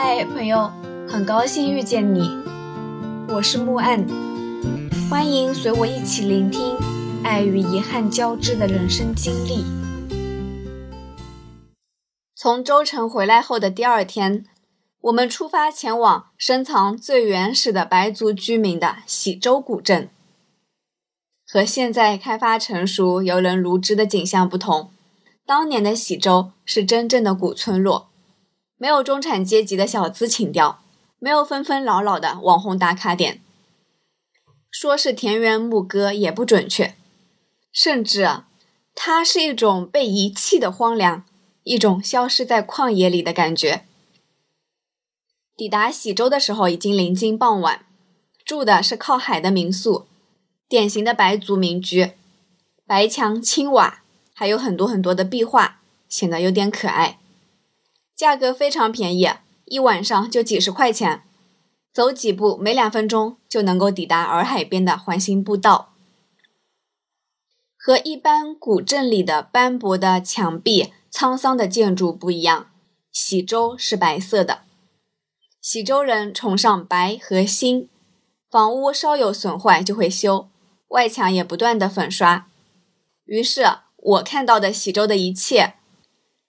嗨，朋友，很高兴遇见你，我是木岸，欢迎随我一起聆听爱与遗憾交织的人生经历。从州城回来后的第二天，我们出发前往深藏最原始的白族居民的喜洲古镇。和现在开发成熟、游人如织的景象不同，当年的喜洲是真正的古村落。没有中产阶级的小资情调，没有纷纷扰扰的网红打卡点，说是田园牧歌也不准确，甚至它是一种被遗弃的荒凉，一种消失在旷野里的感觉。抵达喜洲的时候已经临近傍晚，住的是靠海的民宿，典型的白族民居，白墙青瓦，还有很多很多的壁画，显得有点可爱。价格非常便宜，一晚上就几十块钱，走几步没两分钟就能够抵达洱海边的环形步道。和一般古镇里的斑驳的墙壁、沧桑的建筑不一样，喜洲是白色的。喜洲人崇尚白和新，房屋稍有损坏就会修，外墙也不断的粉刷。于是我看到的喜洲的一切，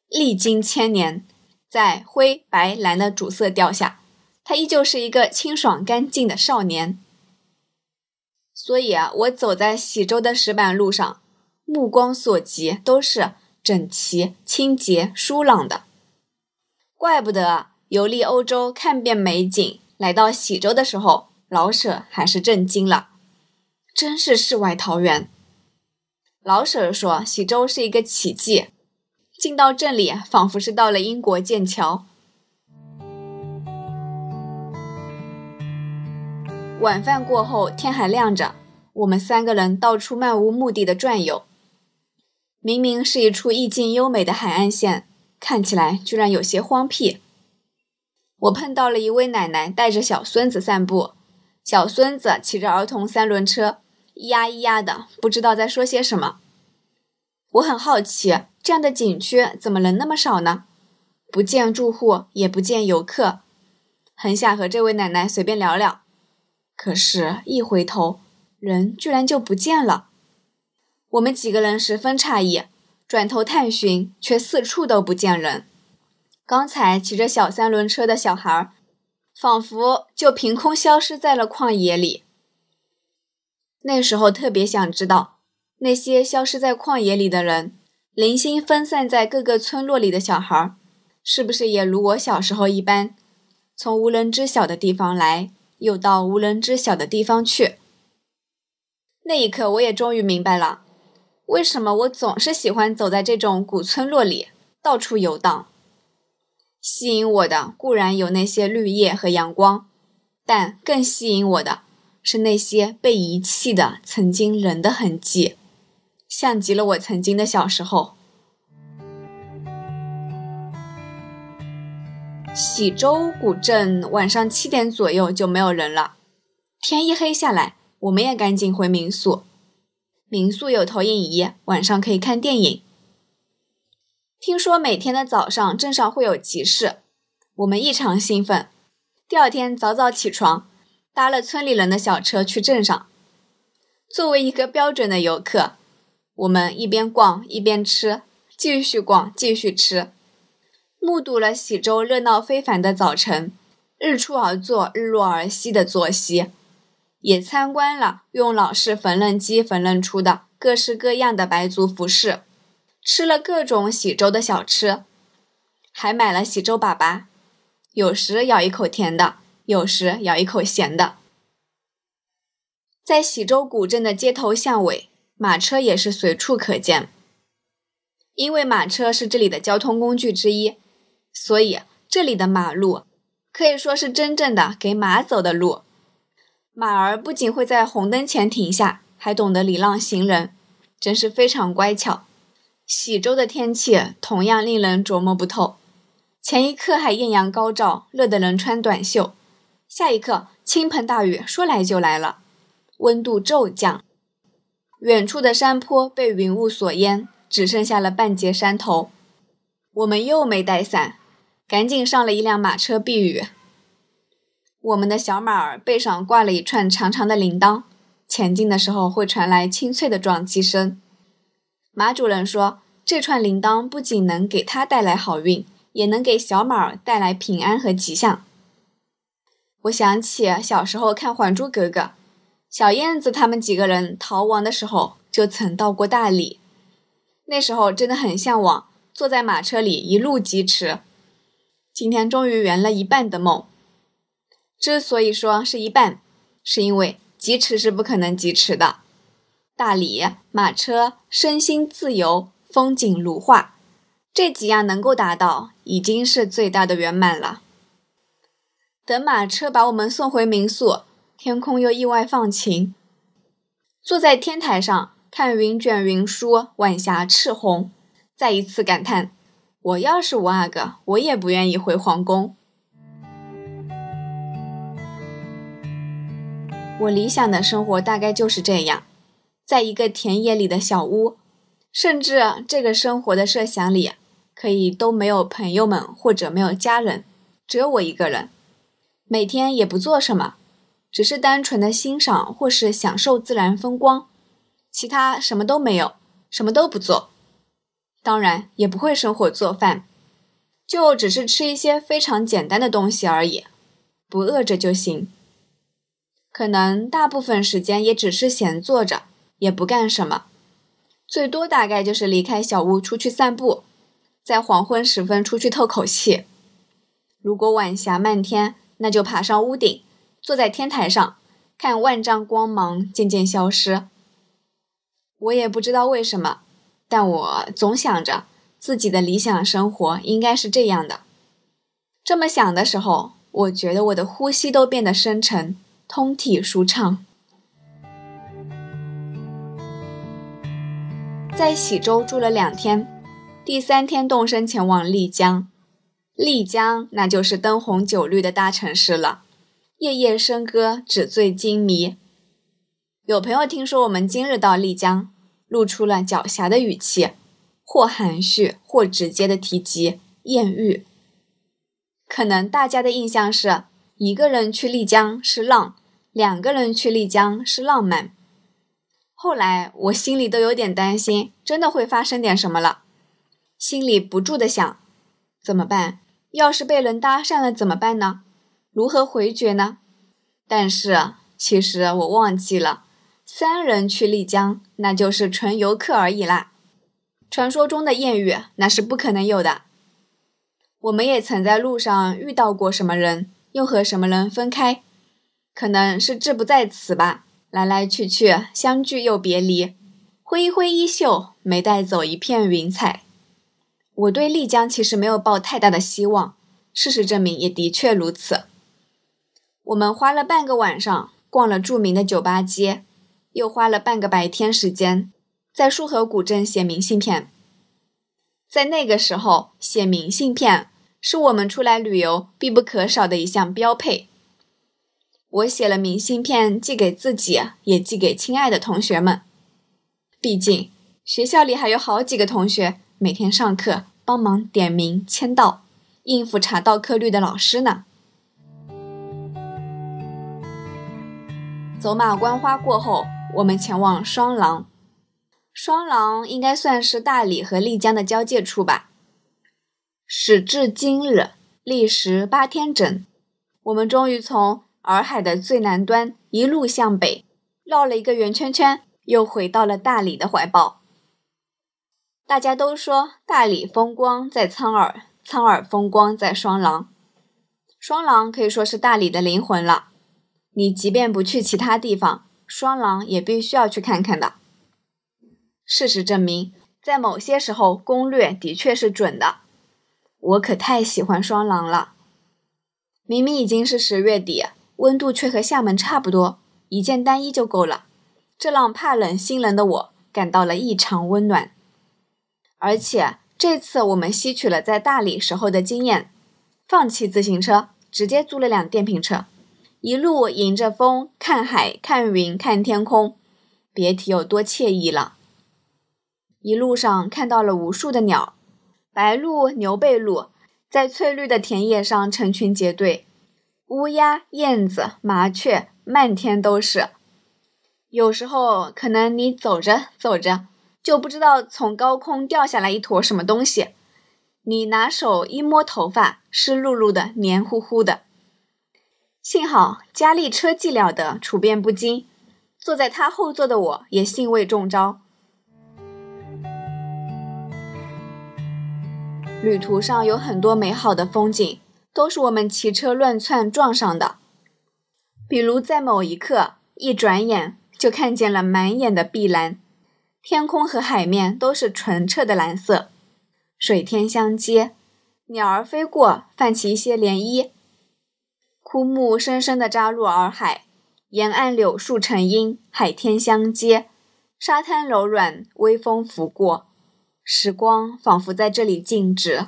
历经千年。在灰白蓝的主色调下，他依旧是一个清爽干净的少年。所以啊，我走在喜洲的石板路上，目光所及都是整齐、清洁、舒朗的。怪不得游历欧洲看遍美景，来到喜洲的时候，老舍还是震惊了，真是世外桃源。老舍说，喜洲是一个奇迹。进到这里，仿佛是到了英国剑桥。晚饭过后，天还亮着，我们三个人到处漫无目的的转悠。明明是一处意境优美的海岸线，看起来居然有些荒僻。我碰到了一位奶奶带着小孙子散步，小孙子骑着儿童三轮车，咿呀咿呀的，不知道在说些什么。我很好奇。这样的景区怎么人那么少呢？不见住户，也不见游客，很想和这位奶奶随便聊聊。可是，一回头，人居然就不见了。我们几个人十分诧异，转头探寻，却四处都不见人。刚才骑着小三轮车的小孩，仿佛就凭空消失在了旷野里。那时候特别想知道，那些消失在旷野里的人。零星分散在各个村落里的小孩，是不是也如我小时候一般，从无人知晓的地方来，又到无人知晓的地方去？那一刻，我也终于明白了，为什么我总是喜欢走在这种古村落里，到处游荡。吸引我的固然有那些绿叶和阳光，但更吸引我的是那些被遗弃的曾经人的痕迹。像极了我曾经的小时候。喜洲古镇晚上七点左右就没有人了，天一黑下来，我们也赶紧回民宿。民宿有投影仪，晚上可以看电影。听说每天的早上镇上会有集市，我们异常兴奋。第二天早早起床，搭了村里人的小车去镇上。作为一个标准的游客。我们一边逛一边吃，继续逛继续吃，目睹了喜洲热闹非凡的早晨，日出而作日落而息的作息，也参观了用老式缝纫机缝纫出的各式各样的白族服饰，吃了各种喜洲的小吃，还买了喜洲粑粑，有时咬一口甜的，有时咬一口咸的，在喜洲古镇的街头巷尾。马车也是随处可见，因为马车是这里的交通工具之一，所以这里的马路可以说是真正的给马走的路。马儿不仅会在红灯前停下，还懂得礼让行人，真是非常乖巧。喜州的天气同样令人琢磨不透，前一刻还艳阳高照，热得人穿短袖，下一刻倾盆大雨说来就来了，温度骤降。远处的山坡被云雾所淹，只剩下了半截山头。我们又没带伞，赶紧上了一辆马车避雨。我们的小马儿背上挂了一串长长的铃铛，前进的时候会传来清脆的撞击声。马主人说，这串铃铛不仅能给他带来好运，也能给小马儿带来平安和吉祥。我想起小时候看《还珠格格》，小燕子他们几个人逃亡的时候，就曾到过大理。那时候真的很向往，坐在马车里一路疾驰。今天终于圆了一半的梦。之所以说是一半，是因为疾驰是不可能疾驰的。大理马车身心自由，风景如画，这几样能够达到，已经是最大的圆满了。等马车把我们送回民宿，天空又意外放晴。坐在天台上看云卷云舒，晚霞赤红，再一次感叹：我要是五阿哥，我也不愿意回皇宫。我理想的生活大概就是这样，在一个田野里的小屋，甚至这个生活的设想里，可以都没有朋友们或者没有家人，只有我一个人，每天也不做什么，只是单纯的欣赏或是享受自然风光，其他什么都没有，什么都不做，当然也不会生火做饭，就只是吃一些非常简单的东西而已，不饿着就行。可能大部分时间也只是闲坐着，也不干什么，最多大概就是离开小屋出去散步，在黄昏时分出去透口气。如果晚霞漫天，那就爬上屋顶，坐在天台上，看万丈光芒渐渐消失。我也不知道为什么，但我总想着自己的理想生活应该是这样的。这么想的时候，我觉得我的呼吸都变得深沉。通体舒畅。在喜洲住了两天，第三天动身前往丽江。丽江那就是灯红酒绿的大城市了，夜夜笙歌，纸醉金迷。有朋友听说我们今日到丽江，露出了狡黠的语气，或含蓄，或直接的提及艳遇。可能大家的印象是一个人去丽江是浪。两个人去丽江是浪漫。后来我心里都有点担心，真的会发生点什么了，心里不住的想：怎么办？要是被人搭讪了怎么办呢？如何回绝呢？但是其实我忘记了，三人去丽江那就是纯游客而已啦。传说中的艳遇那是不可能有的。我们也曾在路上遇到过什么人，又和什么人分开。可能是志不在此吧，来来去去，相聚又别离，挥一挥衣袖，没带走一片云彩。我对丽江其实没有抱太大的希望，事实证明也的确如此。我们花了半个晚上逛了著名的酒吧街，又花了半个白天时间在束河古镇写明信片。在那个时候，写明信片是我们出来旅游必不可少的一项标配。我写了明信片，寄给自己，也寄给亲爱的同学们。毕竟学校里还有好几个同学每天上课帮忙点名签到，应付查到课率的老师呢。走马观花过后，我们前往双廊。双廊应该算是大理和丽江的交界处吧。时至今日，历时八天整，我们终于从。洱海的最南端，一路向北，绕了一个圆圈圈，又回到了大理的怀抱。大家都说大理风光在苍洱，苍洱风光在双廊。双廊可以说是大理的灵魂了。你即便不去其他地方，双廊也必须要去看看的。事实证明，在某些时候攻略的确是准的。我可太喜欢双廊了。明明已经是十月底。温度却和厦门差不多，一件单衣就够了，这让怕冷心冷的我感到了异常温暖。而且这次我们吸取了在大理时候的经验，放弃自行车，直接租了辆电瓶车，一路迎着风看海、看云、看天空，别提有多惬意了。一路上看到了无数的鸟，白鹭、牛背鹭，在翠绿的田野上成群结队，乌鸦、燕子、麻雀漫天都是。有时候可能你走着走着，就不知道从高空掉下来一坨什么东西，你拿手一摸头发，湿漉漉的、黏糊糊的。幸好佳丽车技了得，处变不惊，坐在她后座的我也兴味中招。旅途上有很多美好的风景，都是我们骑车乱窜撞上的。比如在某一刻，一转眼就看见了满眼的碧蓝，天空和海面都是纯澈的蓝色，水天相接，鸟儿飞过，泛起一些涟漪。枯木深深地扎入洱海，沿岸柳树成荫，海天相接，沙滩柔软，微风拂过。时光仿佛在这里静止，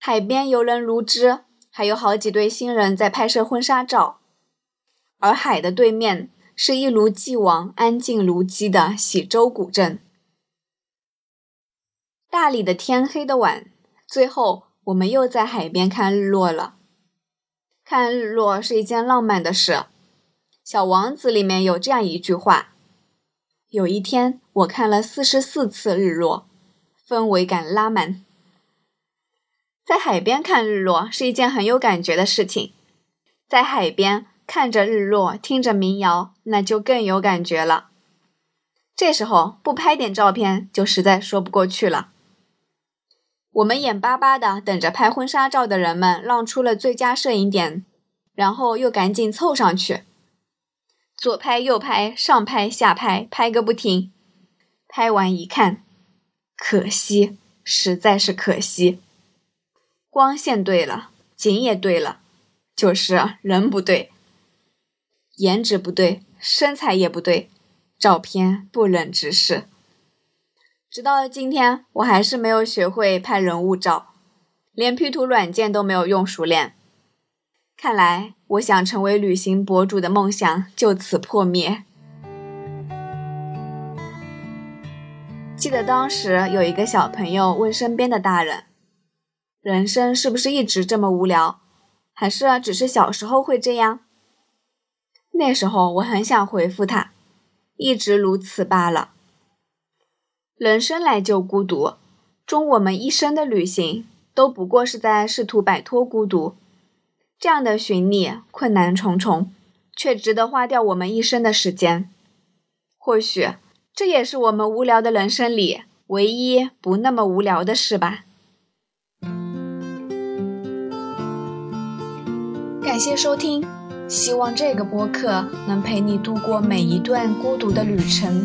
海边游人如织，还有好几对新人在拍摄婚纱照。而海的对面是一如既往安静如鸡的喜洲古镇。大理的天黑的晚，最后我们又在海边看日落了。看日落是一件浪漫的事，《小王子》里面有这样一句话。有一天，我看了四十四次日落，氛围感拉满。在海边看日落是一件很有感觉的事情，在海边看着日落，听着民谣，那就更有感觉了。这时候不拍点照片，就实在说不过去了。我们眼巴巴的等着拍婚纱照的人们让出了最佳摄影点，然后又赶紧凑上去。左拍右拍，上拍下拍，拍个不停。拍完一看，可惜，实在是可惜。光线对了，景也对了，就是人不对，颜值不对，身材也不对，照片不忍直视。直到今天，我还是没有学会拍人物照，连 P 图软件都没有用熟练。看来，我想成为旅行博主的梦想就此破灭。记得当时有一个小朋友问身边的大人：“人生是不是一直这么无聊？还是只是小时候会这样？”那时候我很想回复他：“一直如此罢了。”人生来就孤独，终我们一生的旅行都不过是在试图摆脱孤独。这样的寻觅困难重重，却值得花掉我们一生的时间。或许这也是我们无聊的人生里唯一不那么无聊的事吧。感谢收听，希望这个播客能陪你度过每一段孤独的旅程，